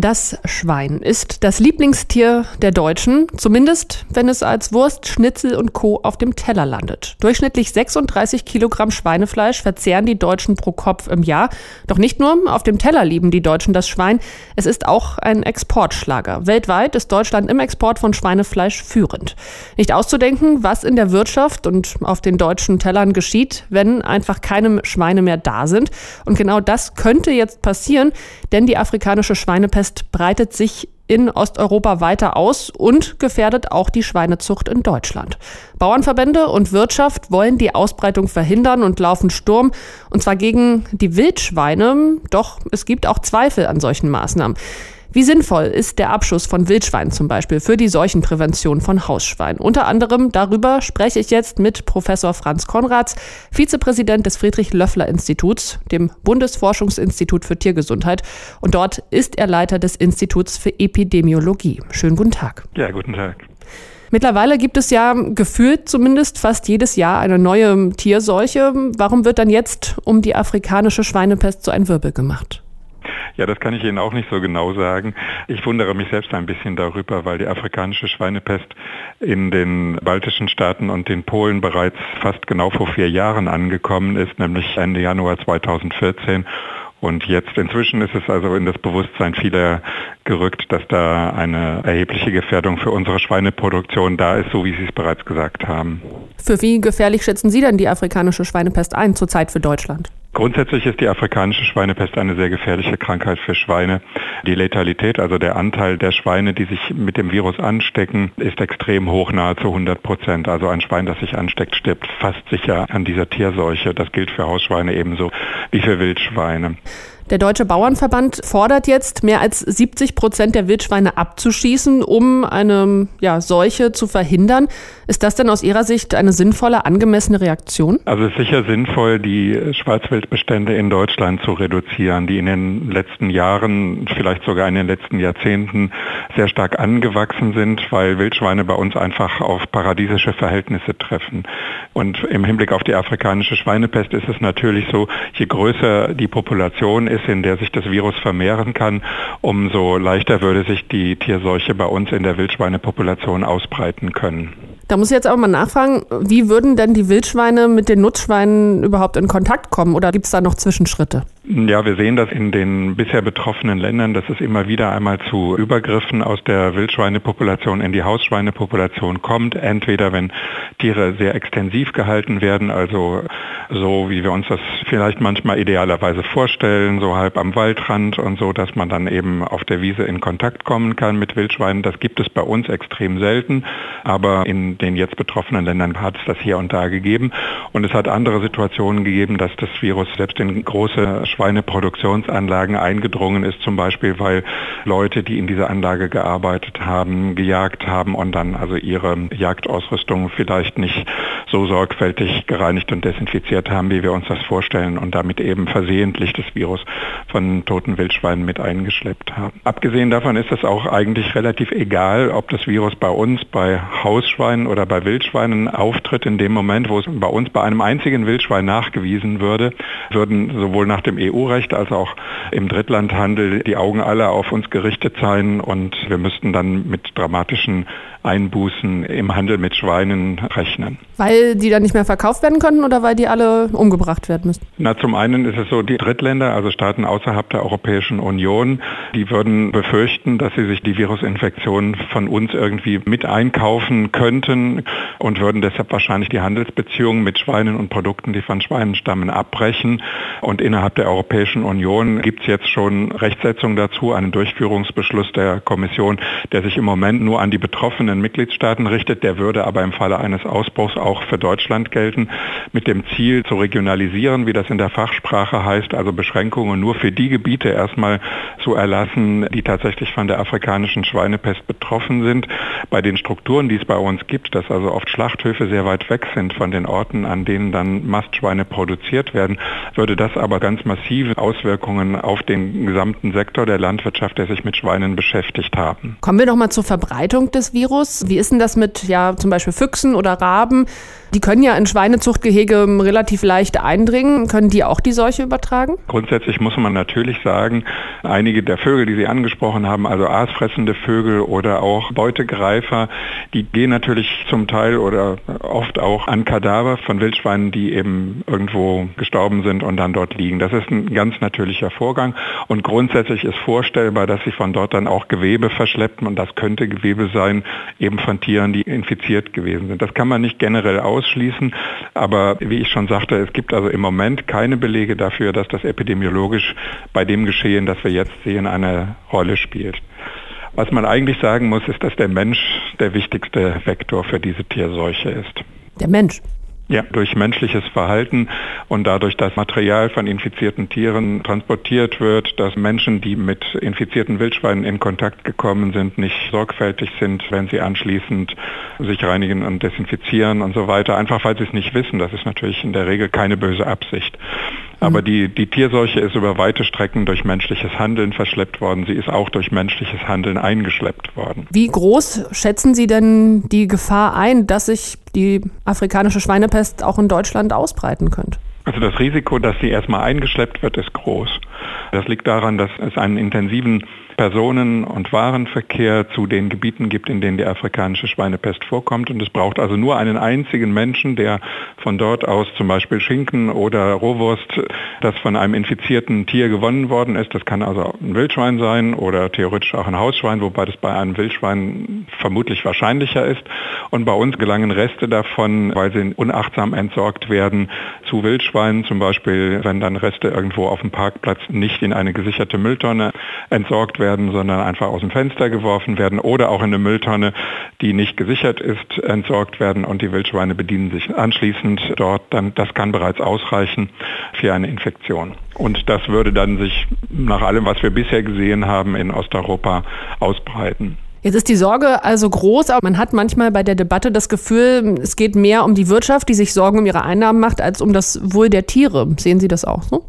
Das Schwein ist das Lieblingstier der Deutschen, zumindest wenn es als Wurst, Schnitzel und Co. auf dem Teller landet. Durchschnittlich 36 Kilogramm Schweinefleisch verzehren die Deutschen pro Kopf im Jahr. Doch nicht nur auf dem Teller lieben die Deutschen das Schwein, es ist auch ein Exportschlager. Weltweit ist Deutschland im Export von Schweinefleisch führend. Nicht auszudenken, was in der Wirtschaft und auf den deutschen Tellern geschieht, wenn einfach keine Schweine mehr da sind. Und genau das könnte jetzt passieren, denn die afrikanische Schweinepest Schweinepest breitet sich in Osteuropa weiter aus und gefährdet auch die Schweinezucht in Deutschland. Bauernverbände und Wirtschaft wollen die Ausbreitung verhindern und laufen Sturm, und zwar gegen die Wildschweine. Doch es gibt auch Zweifel an solchen Maßnahmen. Wie sinnvoll ist der Abschuss von Wildschweinen zum Beispiel für die Seuchenprävention von Hausschweinen? Unter anderem darüber spreche ich jetzt mit Professor Franz Konrads, Vizepräsident des Friedrich-Löffler-Instituts, dem Bundesforschungsinstitut für Tiergesundheit. Und dort ist er Leiter des Instituts für Epidemiologie. Schönen guten Tag. Ja, guten Tag. Mittlerweile gibt es ja gefühlt zumindest fast jedes Jahr eine neue Tierseuche. Warum wird dann jetzt um die afrikanische Schweinepest so ein Wirbel gemacht? Ja, das kann ich Ihnen auch nicht so genau sagen. Ich wundere mich selbst ein bisschen darüber, weil die afrikanische Schweinepest in den baltischen Staaten und in Polen bereits fast genau vor vier Jahren angekommen ist, nämlich Ende Januar 2014. Und jetzt inzwischen ist es also in das Bewusstsein vieler gerückt, dass da eine erhebliche Gefährdung für unsere Schweineproduktion da ist, so wie Sie es bereits gesagt haben. Für wie gefährlich schätzen Sie denn die afrikanische Schweinepest ein zurzeit für Deutschland? Grundsätzlich ist die afrikanische Schweinepest eine sehr gefährliche Krankheit für Schweine. Die Letalität, also der Anteil der Schweine, die sich mit dem Virus anstecken, ist extrem hoch, nahezu 100 Prozent. Also ein Schwein, das sich ansteckt, stirbt fast sicher an dieser Tierseuche. Das gilt für Hausschweine ebenso wie für Wildschweine. Der Deutsche Bauernverband fordert jetzt, mehr als 70 Prozent der Wildschweine abzuschießen, um eine ja, Seuche zu verhindern. Ist das denn aus Ihrer Sicht eine sinnvolle, angemessene Reaktion? Also es ist sicher sinnvoll, die Schwarzwildbestände in Deutschland zu reduzieren, die in den letzten Jahren, vielleicht sogar in den letzten Jahrzehnten sehr stark angewachsen sind, weil Wildschweine bei uns einfach auf paradiesische Verhältnisse treffen. Und im Hinblick auf die afrikanische Schweinepest ist es natürlich so, je größer die Population ist, ist, in der sich das Virus vermehren kann, umso leichter würde sich die Tierseuche bei uns in der Wildschweinepopulation ausbreiten können. Da muss ich jetzt aber mal nachfragen, wie würden denn die Wildschweine mit den Nutzschweinen überhaupt in Kontakt kommen oder gibt es da noch Zwischenschritte? Ja, wir sehen das in den bisher betroffenen Ländern, dass es immer wieder einmal zu Übergriffen aus der Wildschweinepopulation in die Hausschweinepopulation kommt. Entweder wenn Tiere sehr extensiv gehalten werden, also so wie wir uns das vielleicht manchmal idealerweise vorstellen, so halb am Waldrand und so, dass man dann eben auf der Wiese in Kontakt kommen kann mit Wildschweinen. Das gibt es bei uns extrem selten, aber in den jetzt betroffenen Ländern hat es das hier und da gegeben. Und es hat andere Situationen gegeben, dass das Virus selbst in große Schweineproduktionsanlagen eingedrungen ist, zum Beispiel weil Leute, die in dieser Anlage gearbeitet haben, gejagt haben und dann also ihre Jagdausrüstung vielleicht nicht so sorgfältig gereinigt und desinfiziert haben, wie wir uns das vorstellen und damit eben versehentlich das Virus von toten Wildschweinen mit eingeschleppt haben. Abgesehen davon ist es auch eigentlich relativ egal, ob das Virus bei uns bei Hausschweinen oder bei Wildschweinen auftritt. In dem Moment, wo es bei uns bei einem einzigen Wildschwein nachgewiesen würde, würden sowohl nach dem EU-Recht als auch im Drittlandhandel die Augen aller auf uns gerichtet sein und wir müssten dann mit dramatischen Einbußen im Handel mit Schweinen rechnen. Weil die dann nicht mehr verkauft werden können oder weil die alle umgebracht werden müssen? Na, zum einen ist es so, die Drittländer, also Staaten außerhalb der Europäischen Union, die würden befürchten, dass sie sich die Virusinfektion von uns irgendwie mit einkaufen könnten und würden deshalb wahrscheinlich die Handelsbeziehungen mit Schweinen und Produkten, die von Schweinen stammen, abbrechen. Und innerhalb der Europäischen Union gibt es jetzt schon Rechtsetzung dazu, einen Durchführungsbeschluss der Kommission, der sich im Moment nur an die betroffenen Mitgliedstaaten richtet. Der würde aber im Falle eines Ausbruchs auch für Deutschland gelten, mit dem Ziel zu regionalisieren, wie das in der Fachsprache heißt, also Beschränkungen nur für die Gebiete erstmal zu erlassen, die tatsächlich von der afrikanischen Schweinepest betroffen sind. Bei den Strukturen, die es bei uns gibt, dass also oft Schlachthöfe sehr weit weg sind von den Orten, an denen dann Mastschweine produziert werden, würde das aber ganz massive Auswirkungen auf den gesamten Sektor der Landwirtschaft, der sich mit Schweinen beschäftigt haben. Kommen wir noch mal zur Verbreitung des Virus. Wie ist denn das mit ja zum Beispiel Füchsen oder Raben? Die können ja in Schweinezuchtgehege relativ leicht eindringen. Können die auch die Seuche übertragen? Grundsätzlich muss man natürlich sagen, einige der Vögel, die Sie angesprochen haben, also aasfressende Vögel oder auch Beutegreifer, die gehen natürlich zum Teil oder oft auch an Kadaver von Wildschweinen, die eben irgendwo gestorben sind und dann dort liegen. Das ist ein ganz natürlicher Vorgang und grundsätzlich ist vorstellbar, dass sie von dort dann auch Gewebe verschleppen und das könnte Gewebe sein, eben von Tieren, die infiziert gewesen sind. Das kann man nicht generell ausschließen, aber wie ich schon sagte, es gibt also im Moment keine Belege dafür, dass das epidemiologisch bei dem Geschehen, das wir jetzt sehen, eine Rolle spielt. Was man eigentlich sagen muss, ist, dass der Mensch der wichtigste Vektor für diese Tierseuche ist. Der Mensch. Ja, durch menschliches Verhalten und dadurch, dass Material von infizierten Tieren transportiert wird, dass Menschen, die mit infizierten Wildschweinen in Kontakt gekommen sind, nicht sorgfältig sind, wenn sie anschließend sich reinigen und desinfizieren und so weiter, einfach weil sie es nicht wissen. Das ist natürlich in der Regel keine böse Absicht. Aber mhm. die, die Tierseuche ist über weite Strecken durch menschliches Handeln verschleppt worden. Sie ist auch durch menschliches Handeln eingeschleppt worden. Wie groß schätzen Sie denn die Gefahr ein, dass sich die afrikanische Schweinepest auch in Deutschland ausbreiten könnte? Also das Risiko, dass sie erstmal eingeschleppt wird, ist groß. Das liegt daran, dass es einen intensiven Personen- und Warenverkehr zu den Gebieten gibt, in denen die afrikanische Schweinepest vorkommt. Und es braucht also nur einen einzigen Menschen, der von dort aus zum Beispiel Schinken oder Rohwurst, das von einem infizierten Tier gewonnen worden ist, das kann also ein Wildschwein sein oder theoretisch auch ein Hausschwein, wobei das bei einem Wildschwein vermutlich wahrscheinlicher ist. Und bei uns gelangen Reste davon, weil sie unachtsam entsorgt werden, zu Wildschweinen, zum Beispiel wenn dann Reste irgendwo auf dem Parkplatz nicht in eine gesicherte Mülltonne entsorgt werden sondern einfach aus dem Fenster geworfen werden oder auch in eine Mülltonne, die nicht gesichert ist, entsorgt werden und die Wildschweine bedienen sich anschließend dort. Dann, das kann bereits ausreichen für eine Infektion. Und das würde dann sich nach allem, was wir bisher gesehen haben, in Osteuropa ausbreiten. Jetzt ist die Sorge also groß, aber man hat manchmal bei der Debatte das Gefühl, es geht mehr um die Wirtschaft, die sich Sorgen um ihre Einnahmen macht, als um das Wohl der Tiere. Sehen Sie das auch so?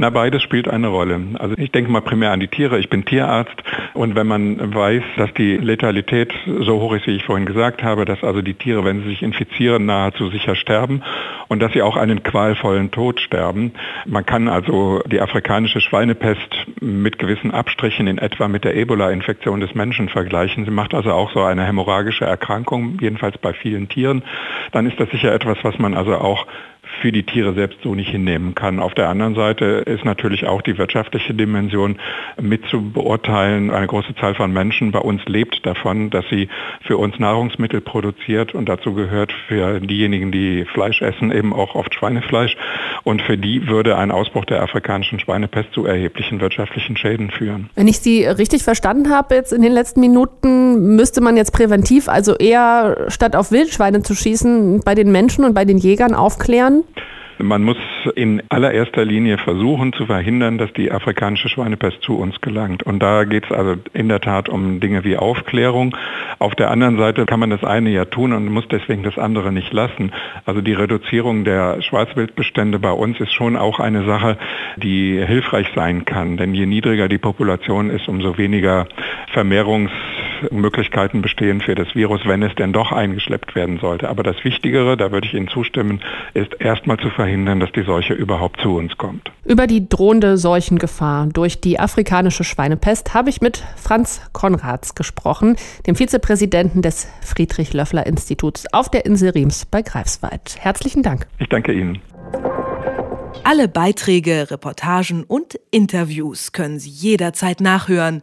Na, beides spielt eine Rolle. Also ich denke mal primär an die Tiere. Ich bin Tierarzt und wenn man weiß, dass die Letalität so hoch ist, wie ich vorhin gesagt habe, dass also die Tiere, wenn sie sich infizieren, nahezu sicher sterben und dass sie auch einen qualvollen Tod sterben. Man kann also die afrikanische Schweinepest mit gewissen Abstrichen in etwa mit der Ebola-Infektion des Menschen vergleichen. Sie macht also auch so eine hämorrhagische Erkrankung, jedenfalls bei vielen Tieren. Dann ist das sicher etwas, was man also auch für die Tiere selbst so nicht hinnehmen kann. Auf der anderen Seite ist natürlich auch die wirtschaftliche Dimension mit zu beurteilen. Eine große Zahl von Menschen bei uns lebt davon, dass sie für uns Nahrungsmittel produziert und dazu gehört für diejenigen, die Fleisch essen, eben auch oft Schweinefleisch. Und für die würde ein Ausbruch der afrikanischen Schweinepest zu erheblichen wirtschaftlichen Schäden führen. Wenn ich Sie richtig verstanden habe jetzt in den letzten Minuten, müsste man jetzt präventiv, also eher statt auf Wildschweine zu schießen, bei den Menschen und bei den Jägern aufklären? Man muss in allererster Linie versuchen zu verhindern, dass die afrikanische Schweinepest zu uns gelangt. Und da geht es also in der Tat um Dinge wie Aufklärung. Auf der anderen Seite kann man das eine ja tun und muss deswegen das andere nicht lassen. Also die Reduzierung der Schwarzwildbestände bei uns ist schon auch eine Sache, die hilfreich sein kann. Denn je niedriger die Population ist, umso weniger Vermehrungs Möglichkeiten bestehen für das Virus, wenn es denn doch eingeschleppt werden sollte. Aber das Wichtigere, da würde ich Ihnen zustimmen, ist erstmal zu verhindern, dass die Seuche überhaupt zu uns kommt. Über die drohende Seuchengefahr durch die afrikanische Schweinepest habe ich mit Franz Konrads gesprochen, dem Vizepräsidenten des Friedrich-Löffler-Instituts auf der Insel Riems bei Greifswald. Herzlichen Dank. Ich danke Ihnen. Alle Beiträge, Reportagen und Interviews können Sie jederzeit nachhören